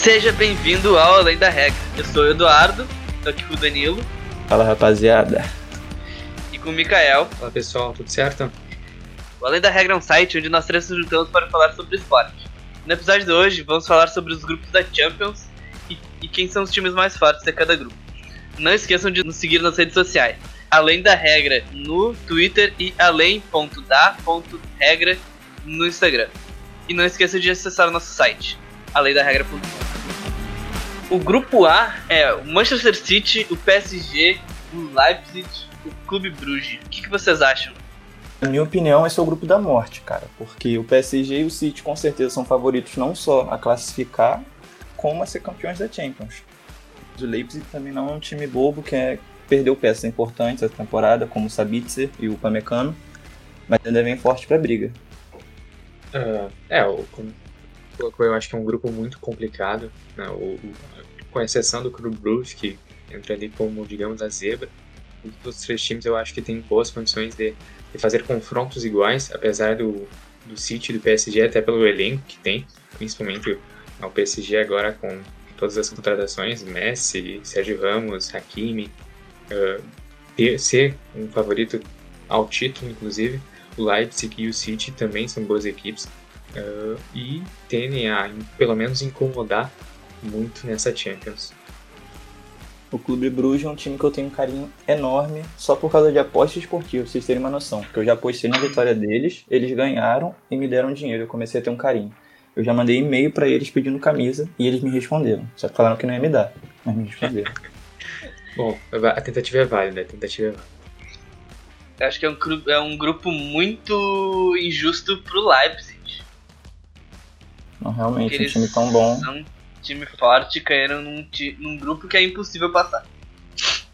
Seja bem-vindo ao Além da Regra. Eu sou o Eduardo, tô aqui com o Danilo. Fala rapaziada. E com o Mikael. Fala pessoal, tudo certo? O Além da Regra é um site onde nós três nos juntamos para falar sobre esporte. No episódio de hoje, vamos falar sobre os grupos da Champions e, e quem são os times mais fortes de cada grupo. Não esqueçam de nos seguir nas redes sociais. Além da Regra no Twitter e além.da.regra no Instagram. E não esqueça de acessar o nosso site, além-da-regra.com. O grupo A é o Manchester City, o PSG, o Leipzig, o Clube Bruges. O que, que vocês acham? Na minha opinião, esse é o grupo da morte, cara. Porque o PSG e o City com certeza são favoritos não só a classificar, como a ser campeões da Champions. O Leipzig também não é um time bobo que é, perdeu peças importantes essa temporada, como o Sabitzer e o Pamecano, mas ainda vem forte pra briga. Uh, é, o, colocou, eu acho que é um grupo muito complicado, né? o, com exceção do Clube Bruges, que entra ali como, digamos, a zebra. Os três times eu acho que tem boas condições de, de fazer confrontos iguais, apesar do, do City e do PSG, até pelo elenco que tem, principalmente o PSG agora com todas as contratações, Messi, Sérgio Ramos, Hakimi, uh, ser um favorito ao título, inclusive. O Leipzig e o City também são boas equipes uh, e tendem a, pelo menos, incomodar muito nessa Champions. O Clube Bruges é um time que eu tenho um carinho enorme só por causa de apostas esportivas, pra vocês terem uma noção. Porque eu já apostei na vitória deles, eles ganharam e me deram dinheiro. Eu comecei a ter um carinho. Eu já mandei e-mail para eles pedindo camisa e eles me responderam. Só que falaram que não ia me dar, mas me responderam. Bom, a tentativa é válida, a tentativa é válida. Eu acho que é um, é um grupo muito injusto pro Leipzig. Não, realmente, um time tão bom. São um time forte, caíram num, num grupo que é impossível passar.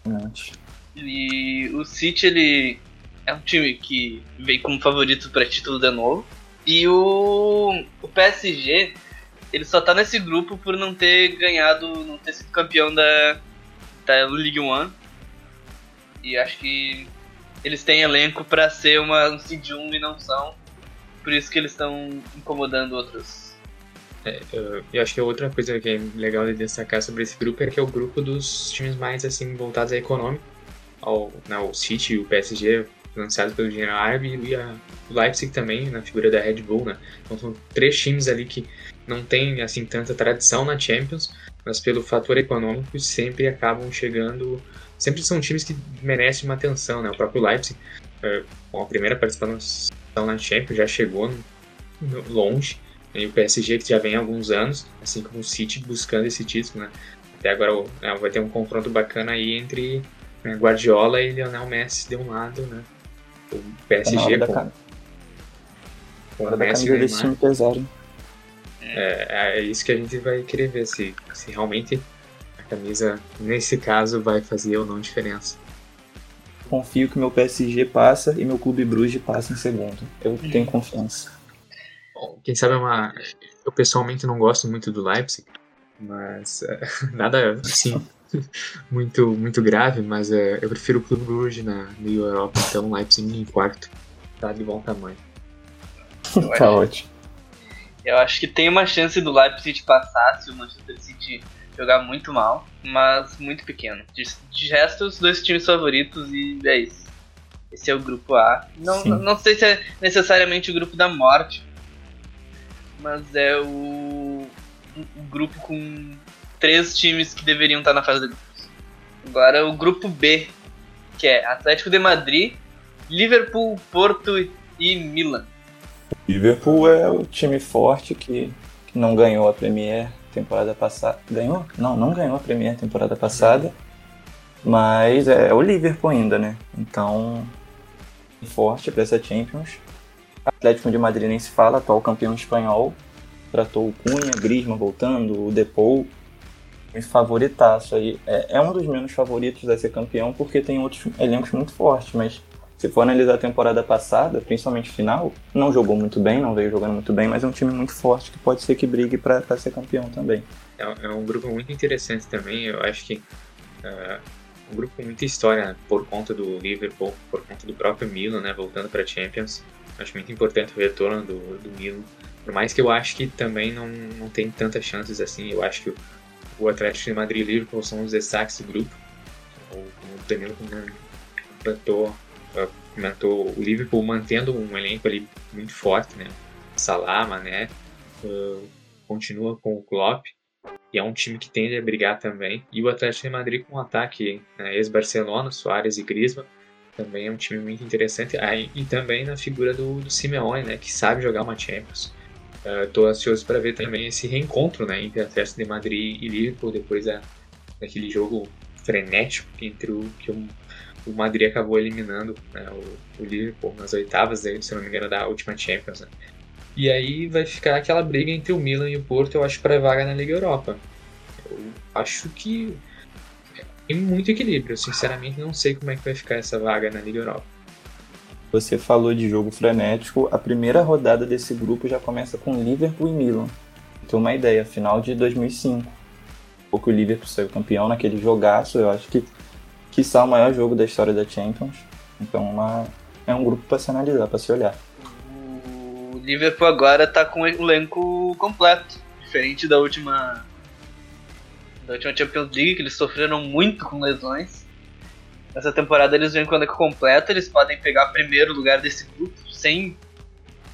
Verdade. E o City, ele é um time que vem como favorito para título de novo. E o, o PSG, ele só tá nesse grupo por não ter ganhado, não ter sido campeão da, da Ligue 1. E acho que eles têm elenco para ser uma, um seed 1 e não são. Por isso que eles estão incomodando outros. É, eu, acho que outra coisa que é legal de destacar sobre esse grupo é que é o grupo dos times mais assim voltados a econômico. Ao, né, o City e o PSG financiados pelo dinheiro árabe e a, Leipzig também na figura da Red Bull, né? Então são três times ali que não tem assim tanta tradição na Champions, mas pelo fator econômico sempre acabam chegando sempre são times que merecem uma atenção, né? O próprio Leipzig, é, com a primeira participação na Champions, já chegou longe. E o PSG, que já vem há alguns anos, assim como o City, buscando esse título, né? Até agora é, vai ter um confronto bacana aí entre né, Guardiola e Lionel Messi de um lado, né? O PSG com, com, com o Messi e time pesado. É, é isso que a gente vai querer ver, se, se realmente camisa, nesse caso, vai fazer ou não diferença. Confio que meu PSG passa e meu Clube Bruges passa em segundo. Eu tenho confiança. Bom, quem sabe é uma. Eu pessoalmente não gosto muito do Leipzig, mas é, nada assim muito muito grave, mas é, eu prefiro o Clube Bruges na, na Europa, então Leipzig em quarto. Tá de bom tamanho. tá ótimo. Eu acho que tem uma chance do Leipzig passar se o Manchester City jogar muito mal, mas muito pequeno. De, de resto, os dois times favoritos e é isso. Esse é o grupo A. Não, não, não, sei se é necessariamente o grupo da morte, mas é o, o grupo com três times que deveriam estar na fase de grupos. Agora o grupo B, que é Atlético de Madrid, Liverpool, Porto e Milan. Liverpool é o time forte que, que não ganhou a Premier temporada passada. Ganhou? Não, não ganhou a Premier temporada passada. Mas é, o Liverpool ainda, né? Então, forte para essa Champions. Atlético de Madrid nem se fala, atual campeão espanhol. Tratou o Cunha, Griezmann voltando, o Depou. Favoritaço aí. É, é um dos menos favoritos a ser campeão porque tem outros elencos muito fortes, mas se for analisar a temporada passada, principalmente final, não jogou muito bem, não veio jogando muito bem, mas é um time muito forte que pode ser que brigue para ser campeão também. É, é, um grupo muito interessante também, eu acho que uh, um grupo com muita história né, por conta do Liverpool, por conta do próprio Milan, né, voltando para Champions. Acho muito importante o retorno do, do Milan Por mais que eu acho que também não, não tem tantas chances assim, eu acho que o, Atlético de Madrid e o Liverpool são os destaques do grupo. O, Danilo comentou, comentou o Liverpool mantendo um elenco ali muito forte, né? Salah, Mané, uh, continua com o Klopp, e é um time que tende a brigar também. E o Atlético de Madrid com um ataque né, ex-Barcelona, Soares e Griezmann, também é um time muito interessante. Ah, e também na figura do, do Simeone, né, que sabe jogar uma Champions. Estou uh, ansioso para ver também esse reencontro né, entre Atlético de Madrid e Liverpool depois da, daquele jogo frenético entre o que o, o Madrid acabou eliminando né, o, o, Liverpool nas oitavas, se não me engano, da última Champions. Né. E aí vai ficar aquela briga entre o Milan e o Porto, eu acho, para vaga na Liga Europa. Eu acho que tem muito equilíbrio. Sinceramente, não sei como é que vai ficar essa vaga na Liga Europa. Você falou de jogo frenético. A primeira rodada desse grupo já começa com Liverpool e Milan. Tem uma ideia, final de 2005. Pouco o Liverpool saiu campeão naquele jogaço. Eu acho que é o maior jogo da história da Champions. Então, uma, é um grupo para se analisar, para se olhar. O Liverpool agora tá com o elenco completo, diferente da última da última Champions League, que eles sofreram muito com lesões. Essa temporada eles vêm com o elenco completo, eles podem pegar primeiro lugar desse grupo sem,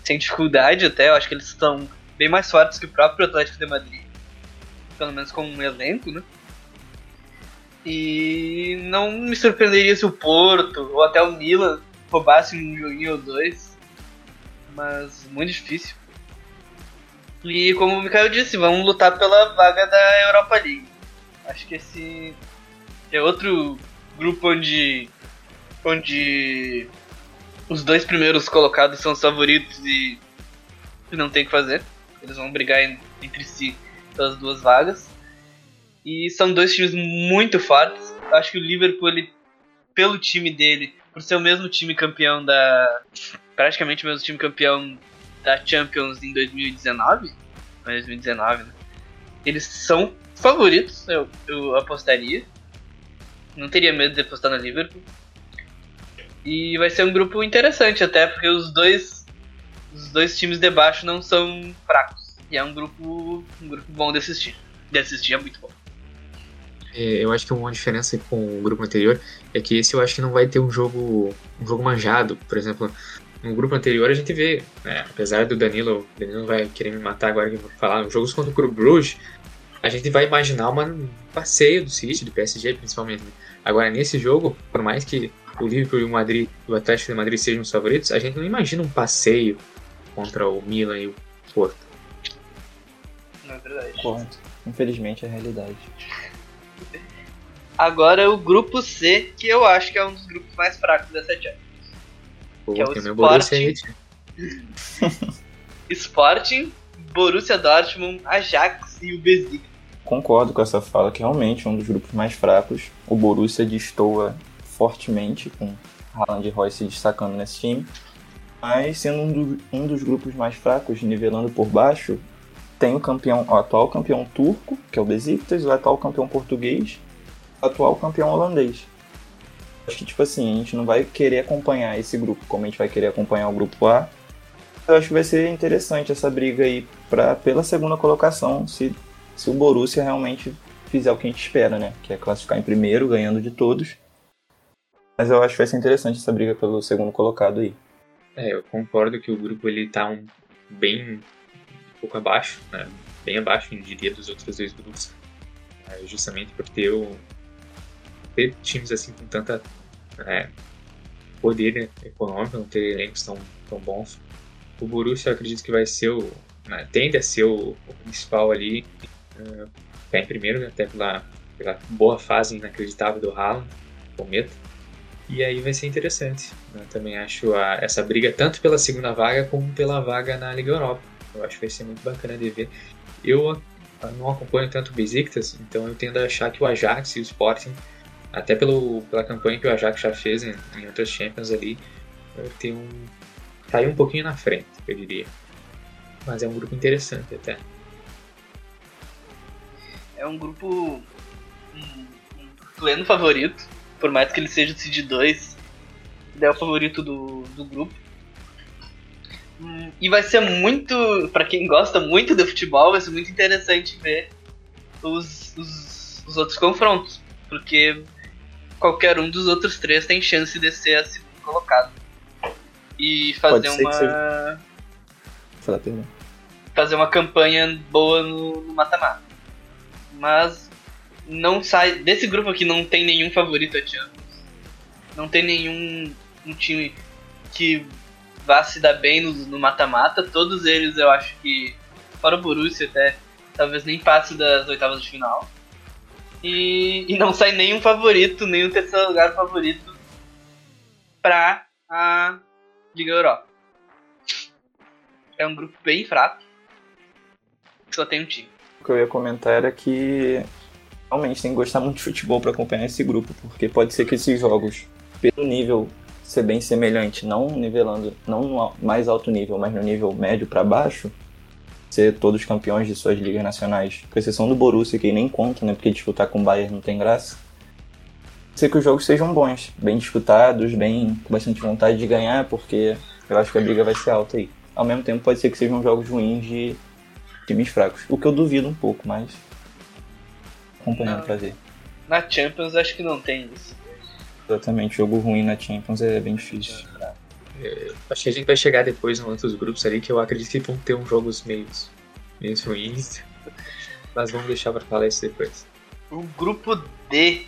sem dificuldade até. Eu acho que eles estão bem mais fortes que o próprio Atlético de Madrid. Pelo menos com um elenco, né? E não me surpreenderia se o Porto ou até o Milan roubassem um joguinho ou dois mas muito difícil. E como o Mikael disse, vamos lutar pela vaga da Europa League. Acho que esse é outro grupo onde onde os dois primeiros colocados são os favoritos e não tem o que fazer. Eles vão brigar entre si pelas duas vagas. E são dois times muito fortes. Acho que o Liverpool, ele, pelo time dele, por ser o mesmo time campeão da, praticamente o mesmo time campeão da Champions em 2019. 2019, né? Eles são favoritos, eu, eu apostaria. Não teria medo de apostar no Liverpool. E vai ser um grupo interessante até, porque os dois os dois times de baixo não são fracos. E é um grupo um grupo bom de assistir. De assistir é muito bom. É, eu acho que uma diferença com o grupo anterior é que esse eu acho que não vai ter um jogo um jogo manjado. Por exemplo, no grupo anterior a gente vê, né, apesar do Danilo, Danilo vai querer me matar agora que eu vou falar, jogos contra o Clube Bruges, a gente vai imaginar um passeio do City, do PSG principalmente. Né? Agora nesse jogo, por mais que o Liverpool e o Madrid, o Atlético de Madrid sejam os favoritos, a gente não imagina um passeio contra o Milan e o Porto. Não é verdade. Correto. Infelizmente é a realidade. Agora o grupo C, que eu acho que é um dos grupos mais fracos dessa Champions. Pô, que é o Sporting. Sporting, Borussia Dortmund, Ajax e o Besiktas. Concordo com essa fala, que realmente é um dos grupos mais fracos. O Borussia destoa fortemente, com Haaland e se destacando nesse time. Mas sendo um, do, um dos grupos mais fracos, nivelando por baixo, tem o campeão, o atual campeão turco, que é o Besiktas, o atual campeão português, o atual campeão holandês. Acho que, tipo assim, a gente não vai querer acompanhar esse grupo como a gente vai querer acompanhar o grupo A. Eu acho que vai ser interessante essa briga aí pra, pela segunda colocação, se, se o Borussia realmente fizer o que a gente espera, né? Que é classificar em primeiro, ganhando de todos. Mas eu acho que vai ser interessante essa briga pelo segundo colocado aí. É, eu concordo que o grupo ele tá um, bem um pouco abaixo, né? Bem abaixo, eu diria, dos outros dois grupos. É, justamente por ter o, ter times assim com tanta é, poder econômico, não ter elencos tão, tão bons. O Borussia eu acredito que vai ser o. Né, tende a ser o, o principal ali, uh, em primeiro, né, até pela, pela boa fase inacreditável do Haaland, Cometa. E aí vai ser interessante. Né? Também acho a, essa briga tanto pela segunda vaga como pela vaga na Liga Europa. Eu acho que vai ser muito bacana de ver. Eu não acompanho tanto o Besiktas, então eu tendo a achar que o Ajax e o Sporting até pelo, pela campanha que o Ajax já fez em, em outras Champions ali, tem um, tá aí um pouquinho na frente, eu diria. Mas é um grupo interessante até. É um grupo um, um pleno favorito, por mais que ele seja o Cid 2, ele é o favorito do, do grupo. Hum, E vai ser muito, Pra quem gosta muito do futebol, vai ser muito interessante ver os, os, os outros confrontos, porque qualquer um dos outros três tem chance de ser a segundo colocado. E fazer uma seja. Perdão. fazer uma campanha boa no no mata-mata. Mas não sai. Desse grupo aqui não tem nenhum favorito a Champions. Não tem nenhum um time que vá se dar bem no mata-mata. Todos eles eu acho que. Fora o Borussia até. Talvez nem passe das oitavas de final. E, e não sai nenhum favorito, nenhum terceiro lugar favorito pra a Liga Europa. É um grupo bem fraco. Só tem um time. Que eu ia comentar era que realmente tem que gostar muito de futebol para acompanhar esse grupo, porque pode ser que esses jogos, pelo nível ser bem semelhante, não nivelando, não no mais alto nível, mas no nível médio para baixo, ser todos campeões de suas ligas nacionais, com exceção do Borussia, que nem conta, né, porque disputar com o Bayern não tem graça. Ser que os jogos sejam bons, bem disputados, bem com bastante vontade de ganhar, porque eu acho que a briga vai ser alta aí. Ao mesmo tempo, pode ser que sejam jogos ruins de times fracos, o que eu duvido um pouco, mas acompanhando Não. pra ver. Na Champions acho que não tem isso. Exatamente, jogo ruim na Champions é bem difícil. Acho que a gente vai chegar depois em outros grupos ali que eu acredito que vão ter uns jogos meio, meio ruins. Mas vamos deixar pra falar isso depois. O grupo D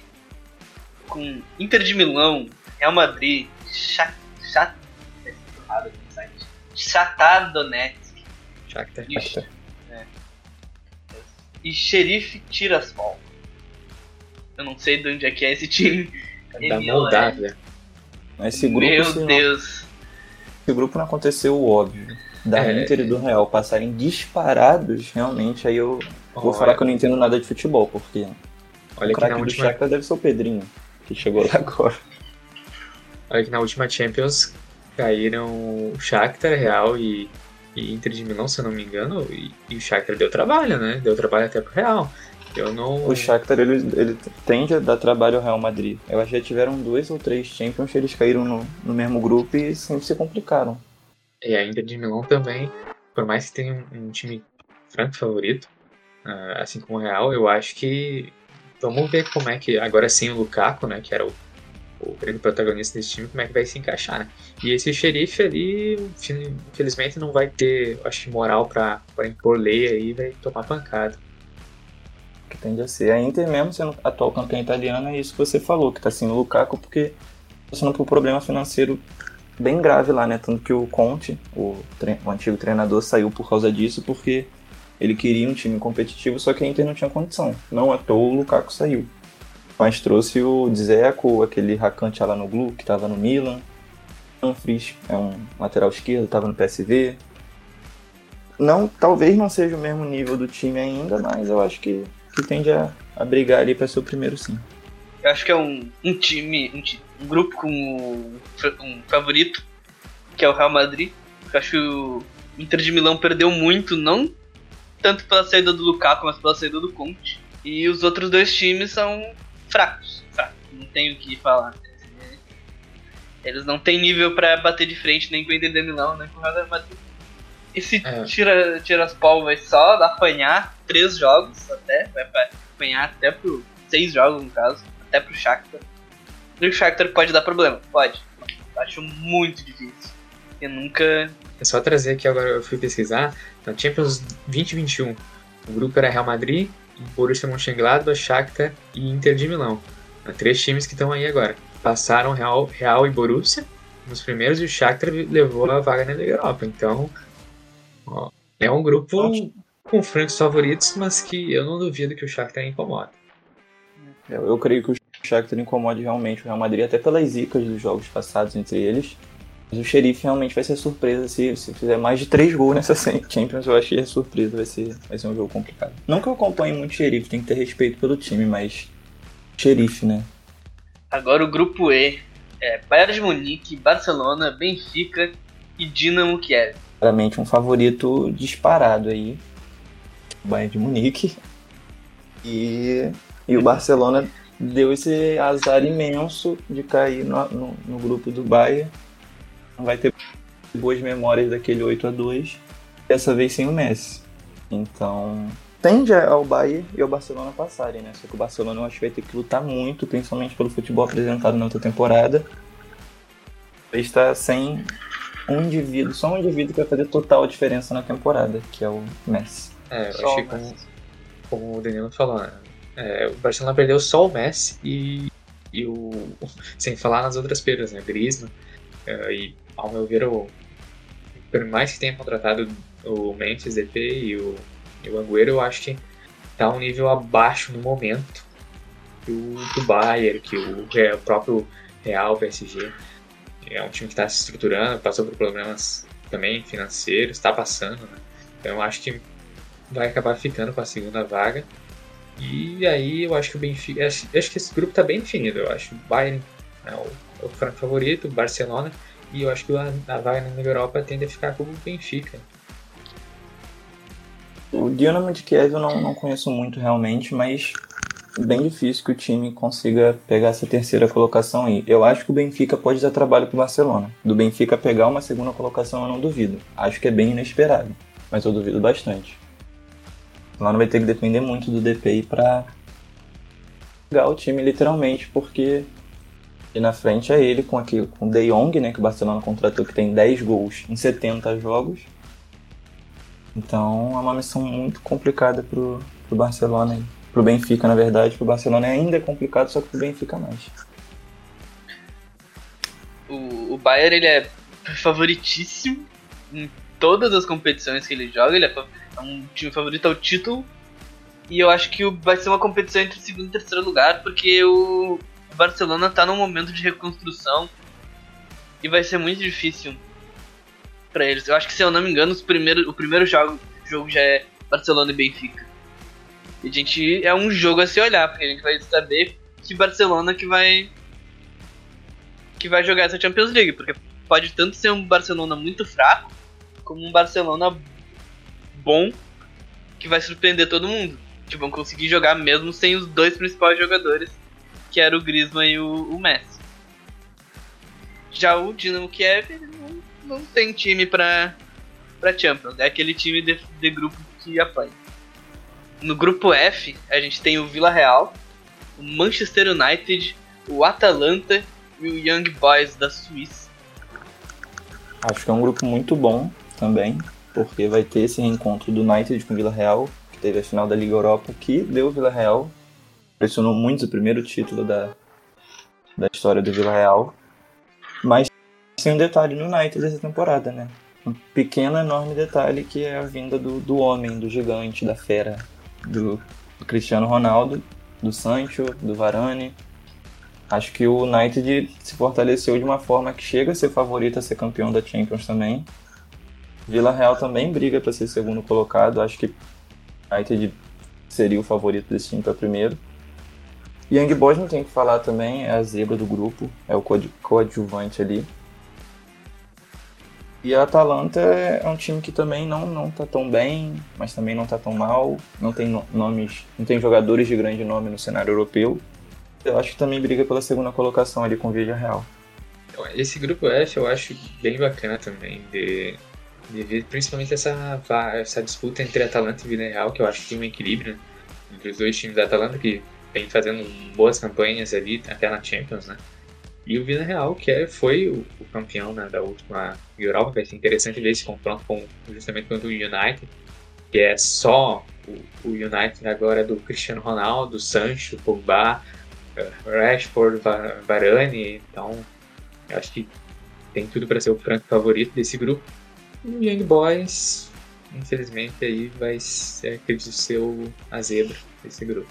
com Inter de Milão, Real Madrid, Shakhtar. Shakhtar Donetsk Shakhtar. e, e Sheriff Tiraspol. Eu não sei de onde é que é esse time. Da MLN. Moldávia. Esse grupo, Meu se não- Deus. esse grupo não aconteceu o óbvio. Da É. Inter e do Real passarem disparados, realmente, aí eu vou Olha- falar que eu não entendo nada de futebol, porque Olha o que na craque do última, Shakhtar deve ser o Pedrinho, que chegou lá agora. olha que na última Champions caíram o Shakhtar, Real e, e Inter de Milão, se eu não me engano, e, e o Shakhtar deu trabalho, né? Deu trabalho até pro Real. Eu não. O Shakhtar, ele, ele tende a dar trabalho ao Real Madrid. Eu acho que já tiveram dois ou três Champions que eles caíram no, no mesmo grupo e sempre se complicaram. E a Inter de Milão também, por mais que tenha um, um time franco favorito, ah, assim como o Real, eu acho que vamos ver como é que, agora sem o Lukaku, né, que era o, o grande protagonista desse time, como é que vai se encaixar, né? E esse xerife ali, infelizmente, não vai ter, acho, moral pra, pra impor lei aí, vai tomar pancada. que tende a ser. A Inter, mesmo sendo atual campeã italiana, é isso que você falou, que tá sendo o Lukaku, porque tá passando por um problema financeiro bem grave lá, né? Tanto que o Conte, o, tre- o antigo treinador, saiu por causa disso, porque ele queria um time competitivo, só que a Inter não tinha condição. Não à toa o Lukaku saiu. Mas trouxe o Dzeko, aquele racante lá no Glu, que tava no Milan. Humphries, é um lateral esquerdo, tava no PSV. Não, talvez não seja o mesmo nível do time ainda, mas eu acho que que tende a, a brigar ali pra ser o primeiro sim. Eu acho que é um, um time, um, um grupo com um, um favorito, que é o Real Madrid. Eu acho que o Inter de Milão perdeu muito, não tanto pela saída do Lukaku, mas pela saída do Conte. E os outros dois times são fracos, fracos, não tenho o que falar. Eles não têm nível pra bater de frente nem com o Inter de Milão, nem com o Real Madrid. Esse É. tira, Tiraspol vai só apanhar três jogos até, vai pa- apanhar até pro seis jogos no caso, até pro Shakhtar. E o Shakhtar pode dar problema, pode. Acho muito difícil. Eu nunca. É só trazer aqui agora, eu fui pesquisar, na Champions 2021, o grupo era Real Madrid, Borussia Mönchengladbach, Shakhtar e Inter de Milão. Há Três times que estão aí agora. Passaram Real, Real e Borussia nos primeiros e o Shakhtar levou a vaga na Liga Europa. Então, ó, é um grupo Ótimo. com francos favoritos, mas que eu não duvido que o Shakhtar incomoda. Eu, eu creio que o Shakhtar incomode realmente o Real Madrid, até pelas zicas dos jogos passados entre eles. Mas o Xerife realmente vai ser surpresa se, se fizer mais de três gols nessa Champions. Eu acho que é surpresa, vai ser, vai ser um jogo complicado. Não que eu acompanhe muito o Xerife, tem que ter respeito pelo time, mas Xerife, né? Agora o grupo E é Bayern de Munique, Barcelona, Benfica e Dinamo Kiev. Claramente um favorito disparado aí. O Bayern de Munique. E, e o Barcelona deu esse azar imenso de cair no, no, no grupo do Bayern. Não vai ter boas memórias daquele 8 a 2 dessa vez sem o Messi. Então, tende ao Bayern e ao Barcelona passarem, né? Só que o Barcelona eu acho que vai ter que lutar muito, principalmente pelo futebol apresentado na outra temporada. Está sem um indivíduo, só um indivíduo que vai fazer total diferença na temporada, que é o Messi. É, eu que como, como o Danilo falou, né? É, o Barcelona perdeu só o Messi e, e o. Sem falar nas outras perdas, né? Griezmann. Uh, e, ao meu ver, o, por mais que tenha contratado o Memphis DP e o, e o Agüero, eu acho que tá um nível abaixo no momento que o, Bayern, que o, o próprio Real PSG. É um time que está se estruturando, passou por problemas também financeiros, está passando, né? Então eu acho que vai acabar ficando com a segunda vaga. E aí eu acho que o Benfica. Acho, acho que esse grupo está bem definido. Eu acho o Bayern é o, o franco favorito, o Barcelona. E eu acho que a, vaga na Europa tende a ficar com o Benfica. O Dinamo de Kiev eu não, não conheço muito realmente, mas bem difícil que o time consiga pegar essa terceira colocação aí. Eu acho que o Benfica pode dar trabalho pro Barcelona. Do Benfica pegar uma segunda colocação eu não duvido. Acho que é bem inesperado, mas eu duvido bastante. Lá não vai ter que depender muito do DPI para pegar o time literalmente, porque e na frente é ele com aqui com o De Jong, né, que o Barcelona contratou que tem 10 gols em 70 jogos. Então é uma missão muito complicada pro, pro Barcelona pro Benfica, na verdade, pro Barcelona ainda é complicado, só que pro Benfica mais. O, o Bayern ele é favoritíssimo em todas as competições que ele joga, ele é, é um time favorito ao título. E eu acho que vai ser uma competição entre segundo e terceiro lugar, porque o Barcelona está num momento de reconstrução e vai ser muito difícil para eles. Eu acho que se eu não me engano, os primeiros, o primeiro jogo, jogo já é Barcelona e Benfica. E a gente é um jogo a se olhar, porque a gente vai saber que Barcelona que vai que vai jogar essa Champions League, porque pode tanto ser um Barcelona muito fraco, como um Barcelona bom que vai surpreender todo mundo. Que vão conseguir jogar mesmo sem os dois principais jogadores, que era o Griezmann e o, o Messi. Já o Dinamo Kiev não, não tem time para para Champions, é aquele time de, de grupo que apanha. No grupo F, a gente tem o Vila Real, o Manchester United, o Atalanta e o Young Boys da Suíça. Acho que é um grupo muito bom também, porque vai ter esse reencontro do United com o Vila Real, que teve a final da Liga Europa, que deu o Vila Real, pressionou muito o primeiro título da, da história do Vila Real. Mas tem um detalhe no United dessa temporada, né? Um pequeno, enorme detalhe que é a vinda do, do homem, do gigante, da fera, do, do Cristiano Ronaldo, do Sancho, do Varane. Acho que o United se fortaleceu de uma forma que chega a ser favorito a ser campeão da Champions também. Vila Real também briga para ser segundo colocado. Acho que o United seria o favorito desse time para primeiro. Young Boys não tem que falar também, é a zebra do grupo, é o coadjuvante ali. E a Atalanta é um time que também não, não tá tão bem, mas também não tá tão mal. Não tem nomes, não tem jogadores de grande nome no cenário europeu. Eu acho que também briga pela segunda colocação ali com o Vila Real. Esse grupo F eu acho bem bacana também de, de ver principalmente essa, essa disputa entre Atalanta e Vila Real, que eu acho que tem um equilíbrio entre os dois times da Atalanta que vem fazendo boas campanhas ali até na Champions, né? E o Vila Real, que é, foi o, o campeão né, da última Europa, vai ser interessante ver esse confronto com, justamente contra o United, que é só o, o United agora do Cristiano Ronaldo, Sancho, Pogba, uh, Rashford, Varane, então eu acho que tem tudo para ser o franco favorito desse grupo. E o Young Boys, infelizmente, aí vai ser, acredito, ser o, a zebra desse grupo.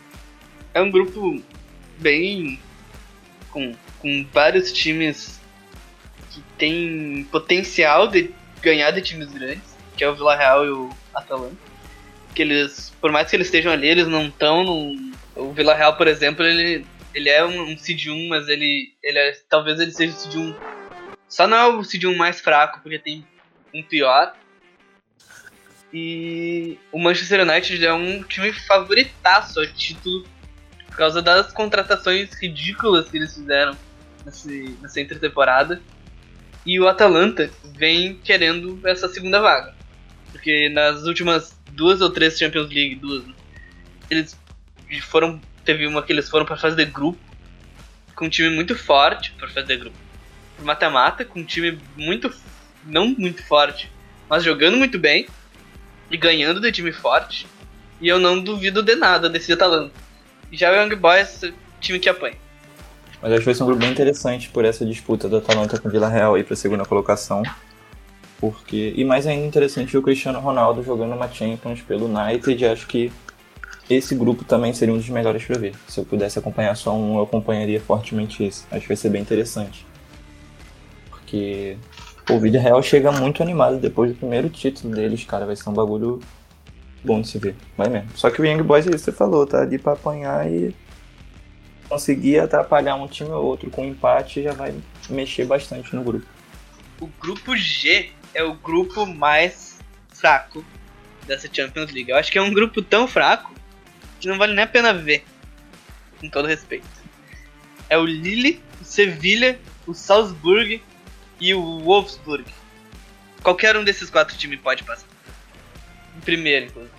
É um grupo bem com com vários times que tem potencial de ganhar de times grandes, que é o Vila Real e o Atalanta. Que eles, por mais que eles estejam ali, eles não estão no. O Vila Real, por exemplo, ele, ele é um, um Seed 1, mas ele, ele é, talvez ele seja o Seed 1. Só não é o Seed 1 mais fraco, porque tem um pior. E o Manchester United é um time favoritaço a título por causa das contratações ridículas que eles fizeram nessa intertemporada. E o Atalanta vem querendo essa segunda vaga. Porque nas últimas duas ou três Champions League, duas, eles foram. Teve uma que eles foram pra fase de grupo. Com um time muito forte pra fase de grupo. Mata-mata, com um time muito. não muito forte, mas jogando muito bem. E ganhando de time forte. E eu não duvido de nada desse Atalanta. Já o Young Boys, time que apanha. Mas acho que vai ser um grupo bem interessante por essa disputa do Atalanta com Vila Real aí pra segunda colocação. Porque, e mais ainda interessante o Cristiano Ronaldo jogando uma Champions pelo United. Acho que esse grupo também seria um dos melhores para ver. Se eu pudesse acompanhar só um, eu acompanharia fortemente esse. Acho que vai ser bem interessante. Porque o Vila Real chega muito animado depois do primeiro título deles, cara. Vai ser um bagulho bom de se ver. Vai mesmo. Só que o Young Boys isso você falou, tá ali pra apanhar e conseguir atrapalhar um time ou outro com um empate já vai mexer bastante no grupo. O grupo G é o grupo mais fraco dessa Champions League. Eu acho que é um grupo tão fraco que não vale nem a pena ver. Com todo respeito. É o Lille, o Sevilha, o Salzburg e o Wolfsburg. Qualquer um desses quatro times pode passar. Em primeiro, inclusive.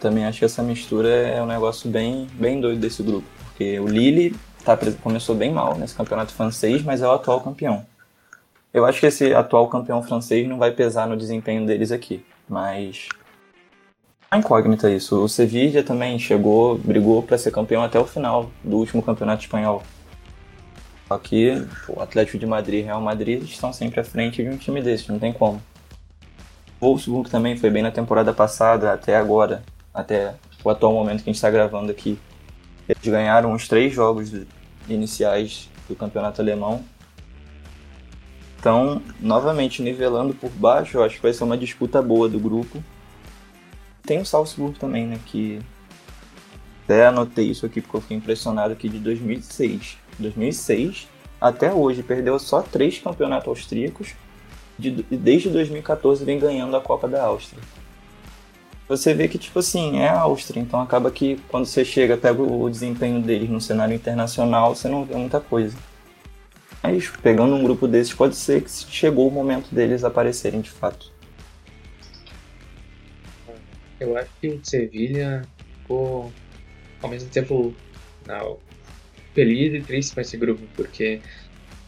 Também acho que essa mistura é um negócio bem, bem doido desse grupo. Porque o Lille tá, começou bem mal nesse campeonato francês, mas é o atual campeão. Eu acho que esse atual campeão francês não vai pesar no desempenho deles aqui, mas é incógnita isso. O Sevilla também chegou, brigou para ser campeão até o final do último campeonato espanhol. Que o Atlético de Madrid e Real Madrid estão sempre à frente de um time desse, não tem como. O Wolfsburg também foi bem na temporada passada, até agora, até o atual momento que a gente está gravando aqui. Eles ganharam os três jogos iniciais do campeonato alemão então, novamente, nivelando por baixo, eu acho que vai ser uma disputa boa do grupo. Tem o Salzburg também, né? Que até anotei isso aqui porque eu fiquei impressionado aqui de 2006. 2006 até hoje perdeu só três campeonatos austríacos de, desde 2014 vem ganhando a Copa da Áustria. Você vê que, tipo assim, é a Áustria, então acaba que quando você chega, pega o desempenho deles no cenário internacional, você não vê muita coisa. Mas pegando um grupo desses, pode ser que chegou o momento deles aparecerem de fato. Eu acho que o Sevilha ficou ao mesmo tempo não, feliz e triste com esse grupo, porque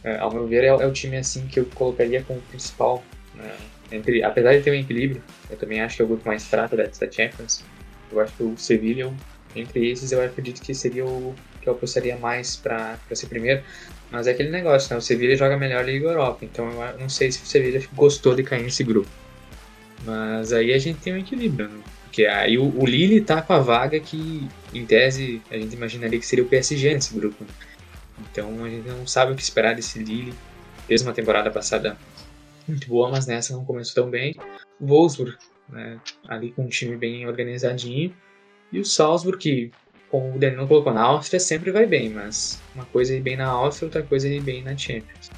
é, ao meu ver é, é, o time assim que eu colocaria como principal. Né? Entre, apesar de ter um equilíbrio, eu também acho que é o grupo mais fraco da Champions. Eu acho que o Sevilha, entre esses, eu acredito que seria o que eu apostaria mais para ser primeiro. Mas é aquele negócio, né? O Sevilla joga melhor Liga Europa, então eu não sei se o Sevilla gostou de cair nesse grupo. Mas aí a gente tem um equilíbrio, né? Porque aí o, o Lille tá com a vaga que, em tese, a gente imaginaria que seria o PSG nesse grupo. Né? Então a gente não sabe o que esperar desse Lille. Fez uma temporada passada muito boa, mas nessa não começou tão bem. O Wolfsburg, né? ali com um time bem organizadinho. E o Salzburg, que como o Danilo colocou, na Áustria sempre vai bem, mas uma coisa é ir bem na Áustria, outra coisa é ir bem na Champions.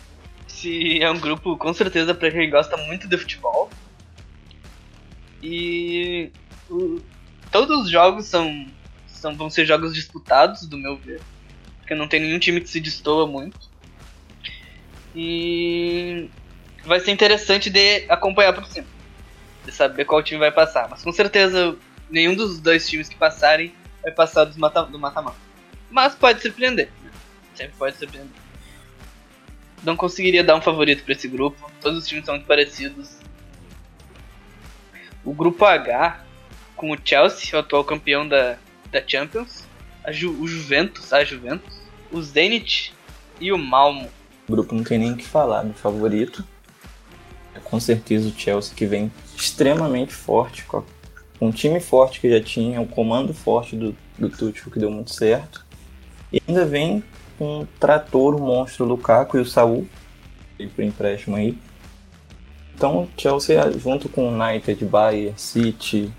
Se é um grupo com certeza para quem gosta muito de futebol. E o, todos os jogos são, são vão ser jogos disputados, do meu ver, porque não tem nenhum time que se destoa muito. E vai ser interessante de acompanhar por cima, de saber qual time vai passar. Mas com certeza nenhum dos dois times que passarem vai passar do mata-mata. Mas pode surpreender. Né? Sempre pode surpreender. Não conseguiria dar um favorito para esse grupo. Todos os times são muito parecidos. O grupo H, com o Chelsea, o atual campeão da, da Champions, Ju, o Juventus, a Juventus, o Zenit e o Malmo. O grupo não tem nem o que falar do favorito. É com certeza o Chelsea que vem extremamente forte com um time forte que já tinha, um comando forte do, do Tuchel que deu muito certo. E ainda vem com um trator, o monstro Lukaku e o Saul, e por empréstimo aí. Então, Chelsea junto com United, Bayern, City,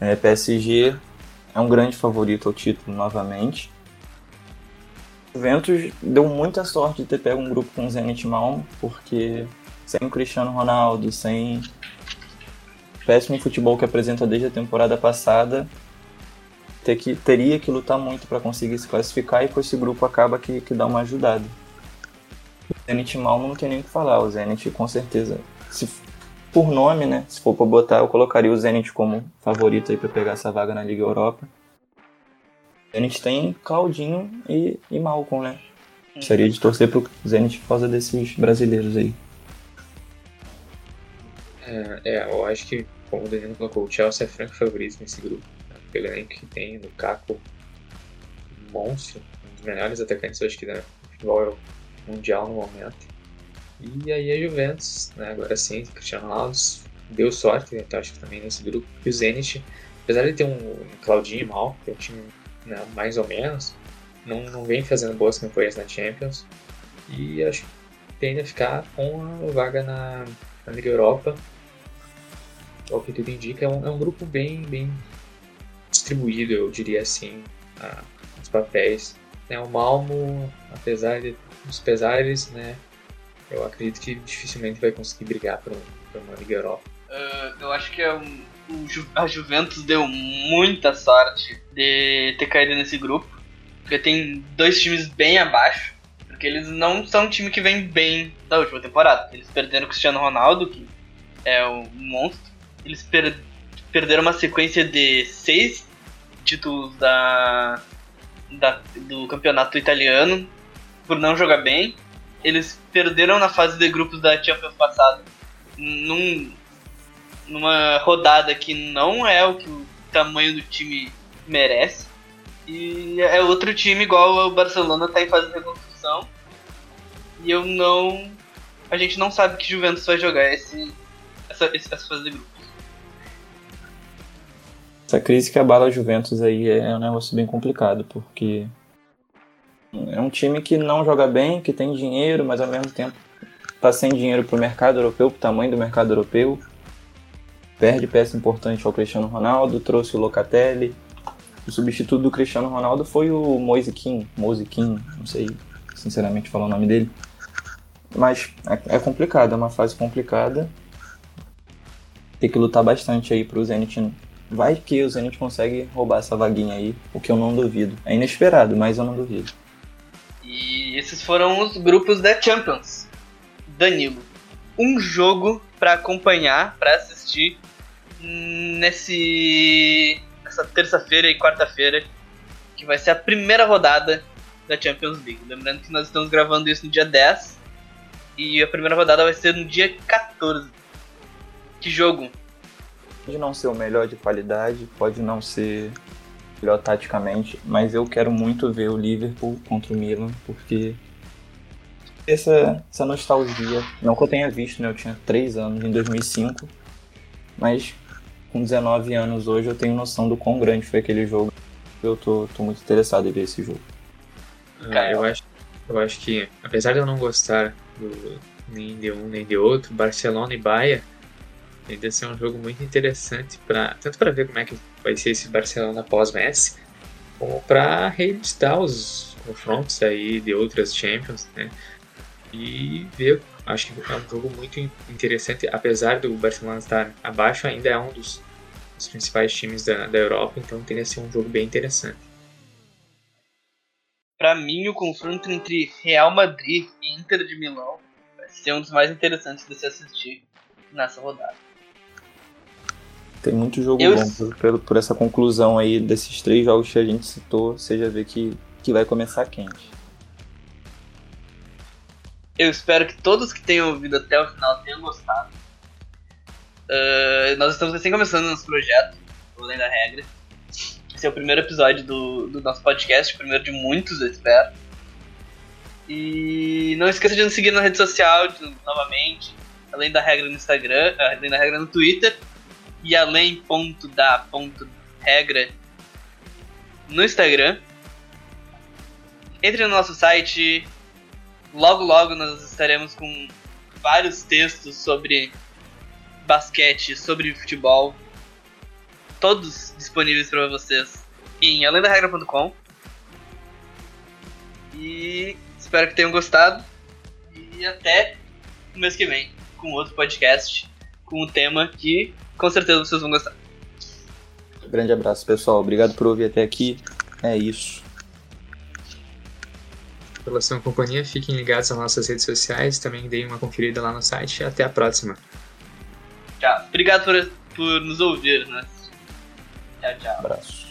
é, PSG, é um grande favorito ao título novamente. O Juventus deu muita sorte de ter pego um grupo com o Zenit Malmo, porque sem o Cristiano Ronaldo, sem péssimo futebol que apresenta desde a temporada passada, ter que, teria que lutar muito para conseguir se classificar e com esse grupo acaba que, que dá uma ajudada. Zenit Malmo não tem nem o que falar. O Zenit, com certeza, se, por nome, né? Se for pra botar, eu colocaria o Zenit como favorito aí pra pegar essa vaga na Liga Europa. O Zenit tem Claudinho e, e Malcolm, né? Gostaria de torcer pro Zenit por causa desses brasileiros aí. É, é, eu acho que, como o Danilo colocou, o Chelsea é franco favorito nesse grupo. Né? Pelo elenco que tem, Caco, monstro, um dos melhores atacantes, eu acho que da futebol mundial no momento. E aí a Juventus, né, agora sim, Cristiano Ronaldo deu sorte, né, então acho que também nesse grupo. E o Zenit, apesar de ter um Claudinho mal, que é um time né, mais ou menos, não, não vem fazendo boas campanhas na Champions. E acho que tende a ficar com a vaga na, na Liga Europa. O que tudo indica, é um, é um grupo bem, bem distribuído, eu diria assim, a, os papéis. É, o Malmo, apesar de, dos pesares, né, eu acredito que dificilmente vai conseguir brigar por, um, por uma Liga Europa. Uh, eu acho que é um, a Juventus deu muita sorte de ter caído nesse grupo. Porque tem dois times bem abaixo. Porque eles não são um time que vem bem da última temporada. Eles perderam o Cristiano Ronaldo, que é um monstro. Eles per perderam uma sequência de seis títulos da, da, do campeonato italiano por não jogar bem. Eles perderam na fase de grupos da Champions passada num, numa rodada que não é o que o tamanho do time merece. E é outro time igual o Barcelona tá em fase de reconstrução. E eu não. A gente não sabe que Juventus vai jogar esse, essa, essa fase de grupos. Essa crise que abala a Juventus aí é um negócio bem complicado, porque é um time que não joga bem, que tem dinheiro, mas ao mesmo tempo tá sem dinheiro pro mercado europeu, pro tamanho do mercado europeu. Perde peça importante ao Cristiano Ronaldo, trouxe o Locatelli, o substituto do Cristiano Ronaldo foi o Moise Kim, Moise não sei sinceramente falar o nome dele. Mas é, é complicado, é uma fase complicada. Tem que lutar bastante aí pro Zenit. Vai que o Zenit consegue roubar essa vaguinha aí, o que eu não duvido. É inesperado, mas eu não duvido. E esses foram os grupos da Champions. Danilo, um jogo para acompanhar, para assistir nesse nessa terça-feira e quarta-feira, que vai ser a primeira rodada da Champions League. Lembrando que nós estamos gravando isso no dia 10 e a primeira rodada vai ser no dia 14. Que jogo? Pode não ser o melhor de qualidade, pode não ser melhor taticamente, mas eu quero muito ver o Liverpool contra o Milan, porque essa, essa nostalgia, não que eu tenha visto, né? Eu tinha 3 anos em 2005, mas com 19 anos hoje eu tenho noção do quão grande foi aquele jogo. Eu tô, tô muito interessado em ver esse jogo. Ah, eu, acho, eu acho que, apesar de eu não gostar do, nem de um nem de outro, Barcelona e Bahia ainda ser um jogo muito interessante para tanto para ver como é que vai ser esse Barcelona pós Messi, como para reeditar os confrontos aí de outras Champions, né? E ver Acho que é um jogo muito interessante, apesar do Barcelona estar abaixo, ainda é um dos, dos principais times da, da Europa, então teria ser um jogo bem interessante. Para mim, o confronto entre Real Madrid e Inter de Milão vai ser um dos mais interessantes de se assistir nessa rodada. Tem muito jogo Eu... bom por, por, por essa conclusão aí desses três jogos que a gente citou, você já vê que, que vai começar quente. Eu espero que todos que tenham ouvido até o final tenham gostado. Uh, nós estamos recém começando nosso projeto, Além da Regra. Esse é o primeiro episódio do, do nosso podcast, o primeiro de muitos, eu espero. E não esqueça de nos seguir na rede social novamente, além da regra no Instagram, além da regra no Twitter e além ponto da ponto regra no Instagram. Entre no nosso site Logo, logo nós estaremos com vários textos sobre basquete, sobre futebol, todos disponíveis para vocês em alendaregra.com. E espero que tenham gostado. E até o mês que vem com outro podcast com um tema que com certeza vocês vão gostar. Grande abraço, pessoal. Obrigado por ouvir até aqui. É isso. pela sua companhia. Fiquem ligados nas nossas redes sociais. Também deem uma conferida lá no site. Até a próxima. Tchau. Obrigado por, por nos ouvir, né? Tchau, tchau. Abraço.